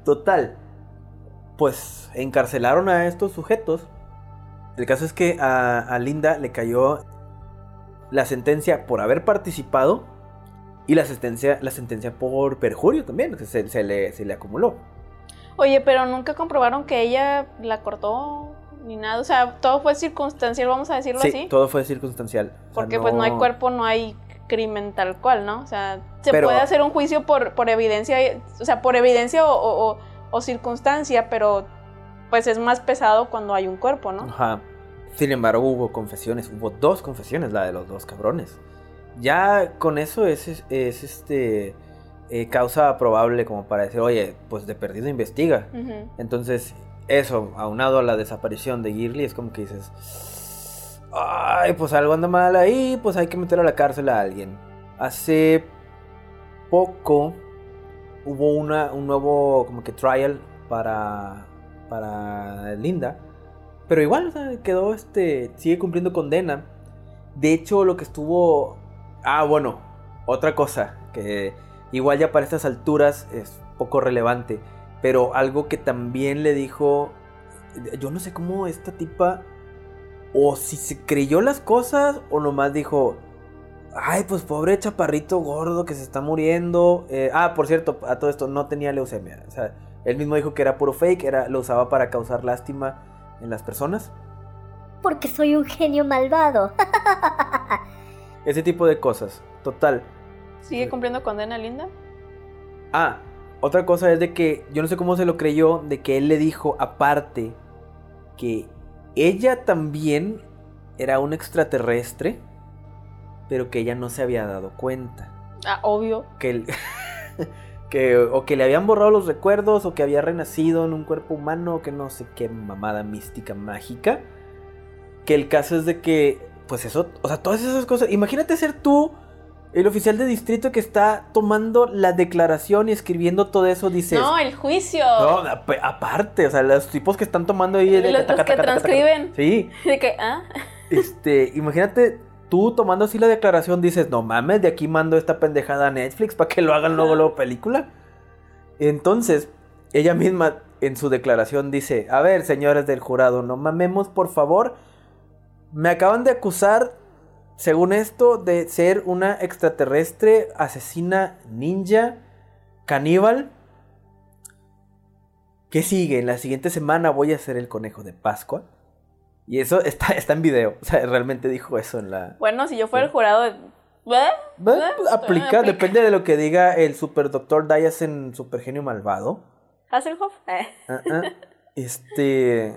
Total. Pues encarcelaron a estos sujetos. El caso es que a, a Linda le cayó la sentencia por haber participado y la sentencia, la sentencia por perjurio también. sea, Se, se le, se le acumuló. Oye, pero nunca comprobaron que ella la cortó ni nada. O sea, todo fue circunstancial, vamos a decirlo Sí, así. todo fue circunstancial. O sea, Porque pues no hay cuerpo, no hay crimen tal cual, ¿no? O sea, se Pero- puede hacer un juicio por, por evidencia, o sea, por evidencia o, o- o- o circunstancia, pero pues es más pesado cuando hay un cuerpo, ¿no? Ajá. Sin embargo, hubo confesiones, hubo dos confesiones, la de los dos cabrones. Ya con eso es, es, es, este eh, causa probable como para decir, oye, pues de perdido investiga. Entonces, eso, aunado a la desaparición de Girly, es como que dices, ay, pues algo anda mal ahí, pues hay que meter a la cárcel a alguien. Hace poco hubo una, un nuevo como que trial para, para Linda. Pero igual, o sea, quedó este. Sigue cumpliendo condena. De hecho, lo que estuvo. Ah, bueno. Otra cosa. Que igual ya para estas alturas es poco relevante. Pero algo que también le dijo. Yo no sé cómo esta tipa. O si se creyó las cosas. O nomás dijo. Ay, pues pobre chaparrito gordo que se está muriendo. Eh, ah, por cierto, a todo esto no tenía leucemia. O sea, él mismo dijo que era puro fake. Era, lo usaba para causar lástima en las personas. Porque soy un genio malvado. *laughs* Ese tipo de cosas. Total. ¿Sigue cumpliendo condena, Linda? Ah, otra cosa es de que yo no sé cómo se lo creyó, de que él le dijo aparte que ella también era un extraterrestre, pero que ella no se había dado cuenta. Ah, obvio. Que, él- *laughs* que o que le habían borrado los recuerdos o que había renacido en un cuerpo humano, que no sé qué mamada mística mágica. Que el caso es de que, pues eso, o sea, todas esas cosas. Imagínate ser tú el oficial de distrito que está tomando la declaración y escribiendo todo eso, dices. No, el juicio. No, ap- aparte, o sea, los tipos que están tomando ahí. de- Los- taca, los que taca, taca, taca. transcriben. Sí, *laughs* De que, ah, este, imagínate tú tomando así la declaración, dices, no mames, de aquí mando esta pendejada a Netflix para que lo hagan luego, luego película. Entonces, ella misma en su declaración dice, a ver, señores del jurado, no mamemos, por favor. Me acaban de acusar, según esto, de ser una extraterrestre, asesina, ninja, caníbal. ¿Qué sigue? En la siguiente semana voy a ser el conejo de Pascua. Y eso está, está en video. O sea, realmente dijo eso en la. bueno, si yo fuera Sí. el jurado, ¿eh? Bueno, pues, Ah, aplica, aplica. depende de lo que diga el super doctor Diasen Super Genio Malvado. Hasselhoff. Eh. Ah, ah. Este.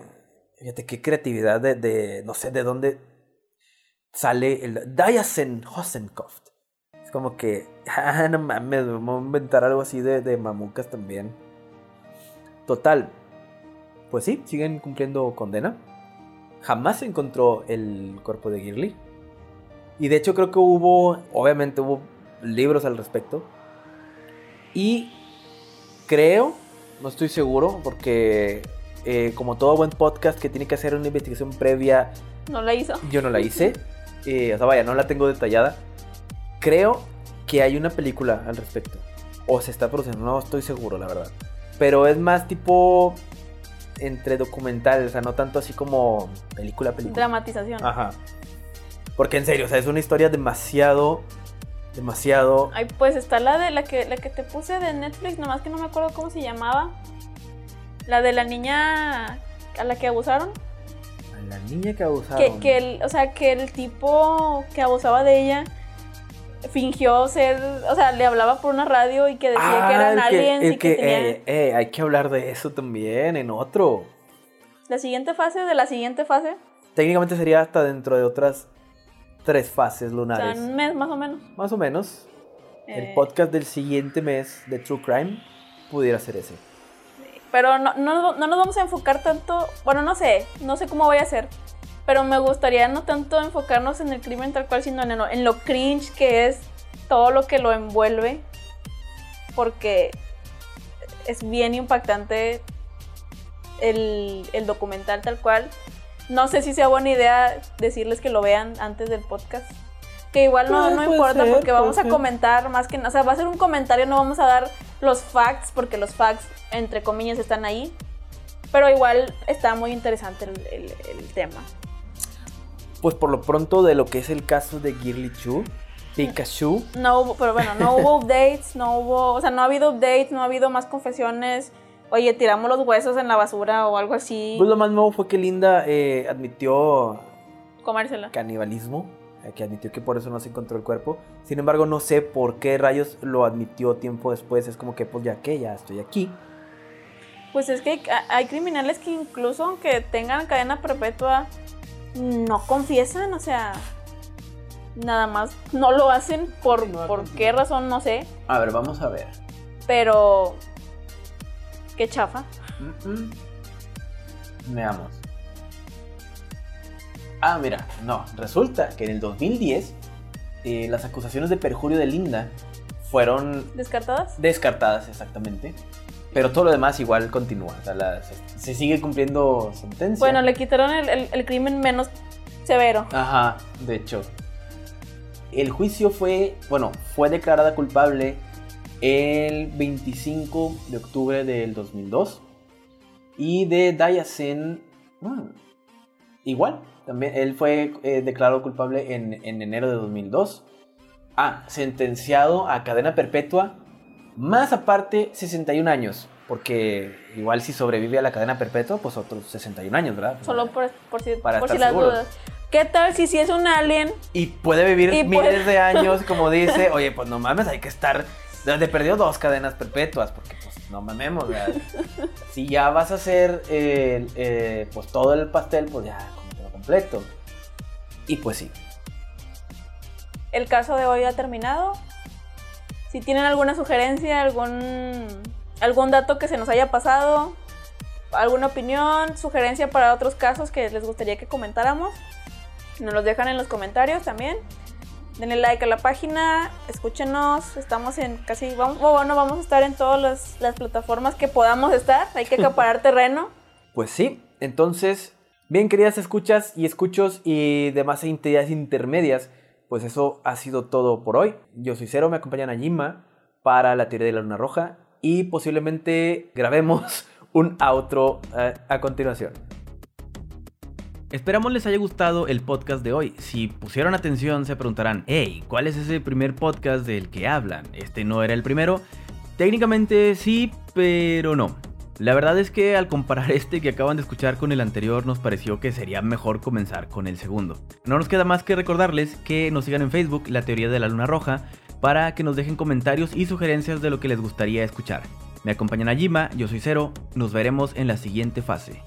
Fíjate qué creatividad de, de- No sé de dónde sale el Diasen Hosenkopf. Es como que. Ah, no mames, vamos a inventar algo así de, de mamucas también. Total. Pues sí, siguen cumpliendo condena. Jamás se encontró el cuerpo de Girly. Y de hecho creo que hubo, obviamente hubo libros al respecto. Y creo, no estoy seguro, porque eh, como todo buen podcast que tiene que hacer una investigación previa, No la hizo. yo no la hice. *laughs* Eh, o sea, vaya, no la tengo detallada. Creo que hay una película al respecto. O se está produciendo, no estoy seguro, la verdad. Pero es más tipo entre documental, o sea, no tanto así como película, película. Dramatización. Ajá. Porque en serio, o sea, es una historia demasiado, demasiado... Ay, pues está la de la que, la que te puse de Netflix, nomás que no me acuerdo cómo se llamaba. La de la niña a la que abusaron. A la niña que abusaron. Que, que el, o sea, que el tipo que abusaba de ella fingió ser, o sea, le hablaba por una radio y que decía que eran el aliens el y que, tenían eh, eh, hay que hablar de eso también en otro. la siguiente fase de la siguiente fase, Técnicamente sería hasta dentro de otras tres fases o sea, lunares. un mes más o menos. Más o menos. El Eh, podcast del siguiente mes de True Crime pudiera ser ese. Pero no, no, no nos vamos a enfocar tanto, bueno, no sé, no sé cómo voy a hacer, pero me gustaría no tanto enfocarnos en el crimen tal cual, sino en lo, en lo cringe que es todo lo que lo envuelve, porque es bien impactante el, el documental tal cual. No sé si sea buena idea decirles que lo vean antes del podcast. Que igual no, no importa ser, porque vamos a comentar más que nada. O sea, va a ser un comentario, no vamos a dar los facts porque los facts, entre comillas, están ahí. Pero igual está muy interesante el, el- el tema. Pues por lo pronto de lo que es el caso de Girly Chu, Pikachu, No hubo, pero bueno, no hubo updates, no hubo, o sea, no ha habido updates, no ha habido más confesiones. Oye, tiramos los huesos en la basura o algo así. pues lo más nuevo fue que Linda eh, admitió Comérsela. canibalismo, eh, que admitió que por eso no se encontró el cuerpo. Sin embargo, no sé por qué rayos lo admitió tiempo después. Es como que, pues ya que, ya estoy aquí. Pues es que hay, hay criminales que incluso aunque tengan cadena perpetua, no confiesan, o sea, nada más no lo hacen por, No, por qué razón, no sé, A ver, vamos a ver. pero qué chafa. Veamos. Ah, mira, no, resulta que en el 2010 eh, las acusaciones de perjurio de Linda fueron ¿Descartadas? descartadas exactamente. Pero todo lo demás igual continúa. O sea, la- se, se sigue cumpliendo sentencia. Bueno, le quitaron el, el- el crimen menos severo. Ajá, de hecho. El juicio fue, bueno, fue declarada culpable el 25 de octubre del 2002. Y de Dayasen, mm, igual, también él fue eh, declarado culpable en, en enero de 2002. Ah, sentenciado a cadena perpetua, más aparte 61 años. Porque igual si sobrevive a la cadena perpetua, pues otros 61 años, ¿verdad? Solo por, por si, Para por si las seguros. dudas. ¿Qué tal si si es un alien? Y puede vivir Y miles puede- de *laughs* años, como dice. Oye, pues no mames, hay que estar. De perdió dos cadenas perpetuas, porque pues no mamemos. ¿verdad? *laughs* si ya vas a hacer eh, eh, pues todo el pastel, pues ya cómetelo completo. Y pues sí. El caso de hoy ha terminado. Si tienen alguna sugerencia, algún, algún dato que se nos haya pasado, alguna opinión, sugerencia para otros casos que les gustaría que comentáramos, nos los dejan en los comentarios también. Denle like a la página, escúchenos, estamos en casi, vamos, oh, bueno, vamos a estar en todas las, las plataformas que podamos estar, hay que acaparar *laughs* terreno. Pues sí. Entonces, bien, queridas escuchas y escuchos y demás entidades intermedias, pues eso ha sido todo por hoy. Yo soy Cero, me acompaña Najima para la teoría de la luna roja y posiblemente grabemos *laughs* un outro eh, a continuación. Esperamos les haya gustado el podcast de hoy. Si pusieron atención se preguntarán, hey, ¿cuál es ese primer podcast del que hablan? ¿Este no era el primero? Técnicamente sí, pero no. La verdad es que al comparar *laughs* este que acaban de escuchar con el anterior nos pareció que sería mejor comenzar con el segundo. No nos queda más que recordarles que nos sigan en Facebook, La Teoría de la Luna Roja, para que nos dejen comentarios y sugerencias de lo que les gustaría escuchar. Me acompañan a Jima, yo soy Cero, nos veremos en la siguiente fase.